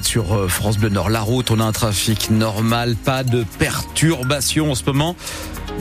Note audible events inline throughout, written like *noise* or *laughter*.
Sur euh, France Bleu Nord, la route, on a un trafic normal, pas de perturbation en ce moment.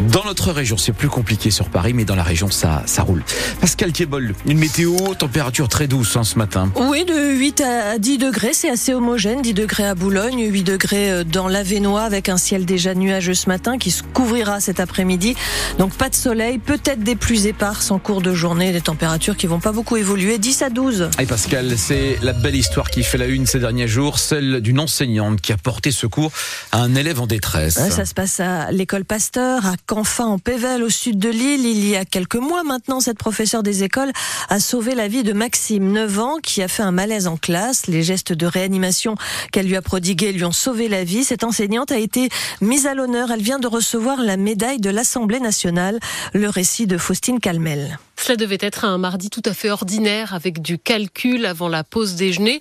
Dans notre région, c'est plus compliqué sur Paris, mais dans la région, ça, ça roule. Pascal Kebol, une météo, température très douce hein, ce matin. Oui, de 8 à 10 degrés, c'est assez homogène. 10 degrés à Boulogne, 8 degrés euh, dans l'Avenois, avec un ciel déjà nuageux ce matin qui se couvrira cet après-midi. Donc pas de soleil, peut-être des pluies éparses en cours de journée, des températures qui vont pas beaucoup évoluer, 10 à 12. Et Pascal, c'est la belle histoire qui fait la une ces derniers jours, celle d'une enseignante qui a porté secours à un élève en détresse. Ça se passe à l'école Pasteur, à Canfin en Pével, au sud de l'île. Il y a quelques mois maintenant, cette professeure des écoles a sauvé la vie de Maxime, 9 ans, qui a fait un malaise en classe. Les gestes de réanimation qu'elle lui a prodigués lui ont sauvé la vie. Cette enseignante a été mise à l'honneur. Elle vient de recevoir la médaille de l'Assemblée nationale. Le récit de Faustine Calmel. Cela devait être un mardi tout à fait ordinaire avec du calcul avant la pause déjeuner.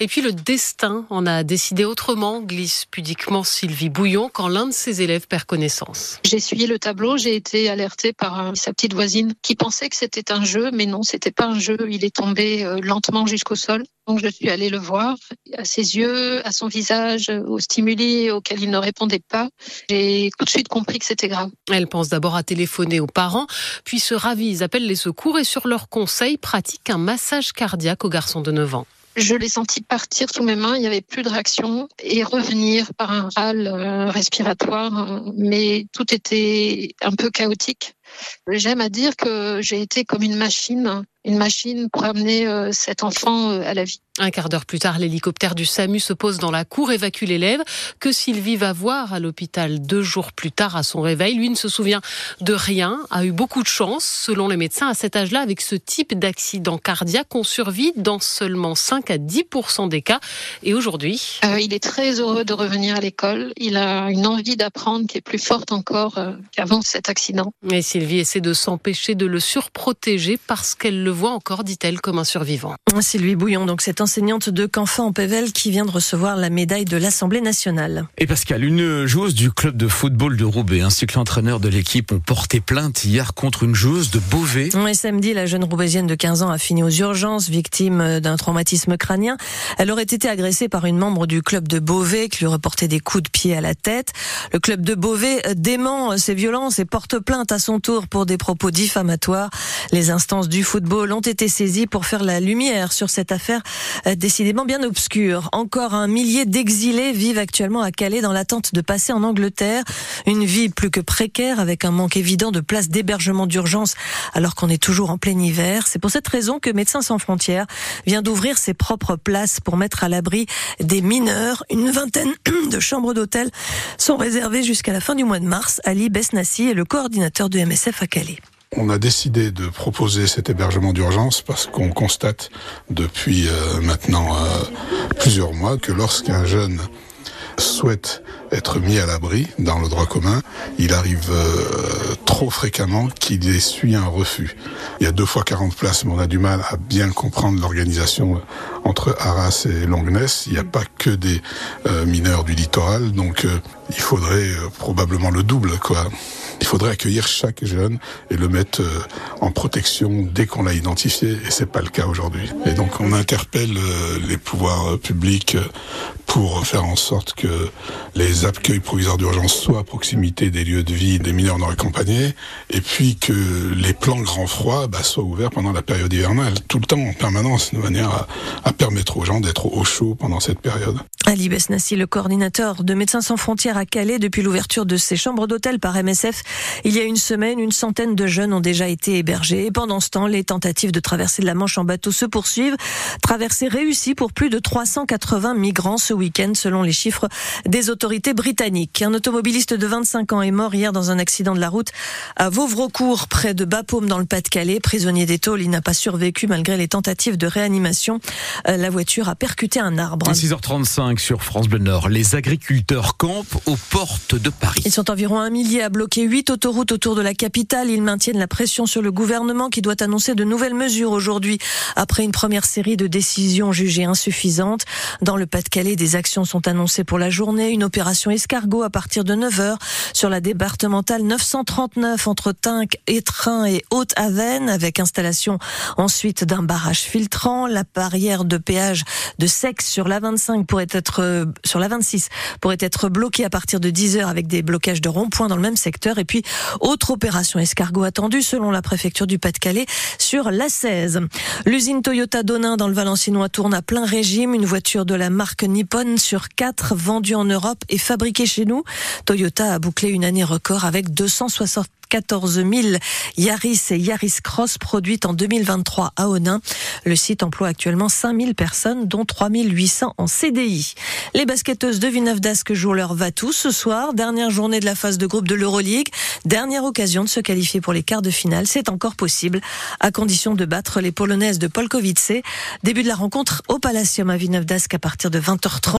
Et puis le destin en a décidé autrement, glisse pudiquement Sylvie Bouillon quand l'un de ses élèves perd connaissance. J'ai essuyé le tableau, j'ai été alertée par sa petite voisine qui pensait que c'était un jeu, mais non, c'était pas un jeu. Il est tombé euh, lentement jusqu'au sol. Donc je suis allée le voir, à ses yeux, à son visage, aux stimuli auxquels il ne répondait pas. J'ai tout de suite compris que c'était grave. Elle pense d'abord à téléphoner aux parents, puis se ravit, ils appellent les secours et sur leur conseil pratique un massage cardiaque au garçon de 9 ans. Je l'ai senti partir sous mes mains, il n'y avait plus de réaction et revenir par un râle euh, respiratoire, mais tout était un peu chaotique. J'aime à dire que j'ai été comme une machine, une machine pour amener euh, cet enfant euh, à la vie. Un quart d'heure plus tard, l'hélicoptère du SAMU se pose dans la cour, évacue l'élève, que Sylvie va voir à l'hôpital deux jours plus tard à son réveil. Lui ne se souvient de rien, a eu beaucoup de chance, selon les médecins, à cet âge-là, avec ce type d'accident cardiaque, on survit dans seulement 5 à 10 des cas. Et aujourd'hui? Euh, Il est très heureux de revenir à l'école. Il a une envie d'apprendre qui est plus forte encore euh, qu'avant cet accident. Mais Sylvie essaie de s'empêcher de le surprotéger parce qu'elle le voit encore, dit-elle, comme un survivant. Sylvie Bouillon, donc c'est enseignante de Canfin en Pével qui vient de recevoir la médaille de l'Assemblée nationale. Et Pascal, une joueuse du club de football de Roubaix ainsi que l'entraîneur de l'équipe ont porté plainte hier contre une joueuse de Beauvais. Oui, samedi, la jeune roubaisienne de 15 ans a fini aux urgences, victime d'un traumatisme crânien. Elle aurait été agressée par une membre du club de Beauvais qui lui aurait porté des coups de pied à la tête. Le club de Beauvais dément ces violences et porte plainte à son tour pour des propos diffamatoires. Les instances du football ont été saisies pour faire la lumière sur cette affaire décidément bien obscure. Encore un millier d'exilés vivent actuellement à Calais dans l'attente de passer en Angleterre. Une vie plus que précaire avec un manque évident de places d'hébergement d'urgence alors qu'on est toujours en plein hiver. C'est pour cette raison que Médecins sans frontières vient d'ouvrir ses propres places pour mettre à l'abri des mineurs. Une vingtaine *clears throat* de chambres d'hôtel sont réservées jusqu'à la fin du mois de mars. Ali Besnassi est le coordinateur de MSF à Calais. On a décidé de proposer cet hébergement d'urgence parce qu'on constate depuis euh, maintenant euh, plusieurs mois que lorsqu'un jeune souhaite être mis à l'abri dans le droit commun, il arrive euh, trop fréquemment qu'il essuie un refus. Il y a deux fois 40 places, mais on a du mal à bien comprendre l'organisation entre Arras et Longness. Il n'y a pas que des mineurs du littoral, donc il faudrait probablement le double, quoi. Il faudrait accueillir chaque jeune et le mettre en protection dès qu'on l'a identifié, et c'est pas le cas aujourd'hui. Et donc on interpelle les pouvoirs publics pour faire en sorte que les accueils provisoires d'urgence soient à proximité des lieux de vie des mineurs non accompagnés, et puis que les plans grand froid bah, soient ouverts pendant la période hivernale, tout le temps, en permanence, de manière à permettre aux gens d'être au chaud pendant cette période. Ali Besnassi, le coordinateur de Médecins sans frontières à Calais, depuis l'ouverture de ces chambres d'hôtel par MSF, il y a une semaine, une centaine de jeunes ont déjà été hébergés. Et pendant ce temps, les tentatives de traverser de la Manche en bateau se poursuivent. Traversée réussie pour plus de 380 migrants ce week-end, selon les chiffres des autorités britanniques. Un automobiliste de 25 ans est mort hier dans un accident de la route à Vauvrecourt, près de Bapaume, dans le Pas-de-Calais. Prisonnier des tôles, il n'a pas survécu malgré les tentatives de réanimation. Euh, la voiture a percuté un arbre. 6h35. 7h05 sur France Bleu Nord. Les agriculteurs campent aux portes de Paris. Ils sont environ un millier à bloquer huit autoroutes autour de la capitale. Ils maintiennent la pression sur le gouvernement qui doit annoncer de nouvelles mesures aujourd'hui après une première série de décisions jugées insuffisantes. Dans le Pas-de-Calais, des actions sont annoncées pour la journée. Une opération escargot à partir de 9h sur la départementale 939 entre Tinc, Étrin et Haute-Avennes avec installation ensuite d'un barrage filtrant. La barrière de péage de Sexe sur la 25 pourrait être, sur la 26 pourrait être bloquée à partir de 10h avec des blocages de ronds-points dans le même secteur. Et puis, autre opération escargot attendue selon la préfecture du Pas-de-Calais sur la 16. L'usine Toyota Donin dans le Valencinois tourne à plein régime. Une voiture de la marque Nippon sur 4 vendue en Europe et fabriquée chez nous. Toyota a bouclé une année record avec 260 14 000 Yaris et Yaris Cross produites en 2023 à Onin. Le site emploie actuellement 5 000 personnes, dont 3 800 en CDI. Les basketteuses de Villeneuve jouent leur va-tout ce soir. Dernière journée de la phase de groupe de l'Euroleague. Dernière occasion de se qualifier pour les quarts de finale. C'est encore possible, à condition de battre les Polonaises de Polkowice. Début de la rencontre au Palacium à Villeneuve à partir de 20h30.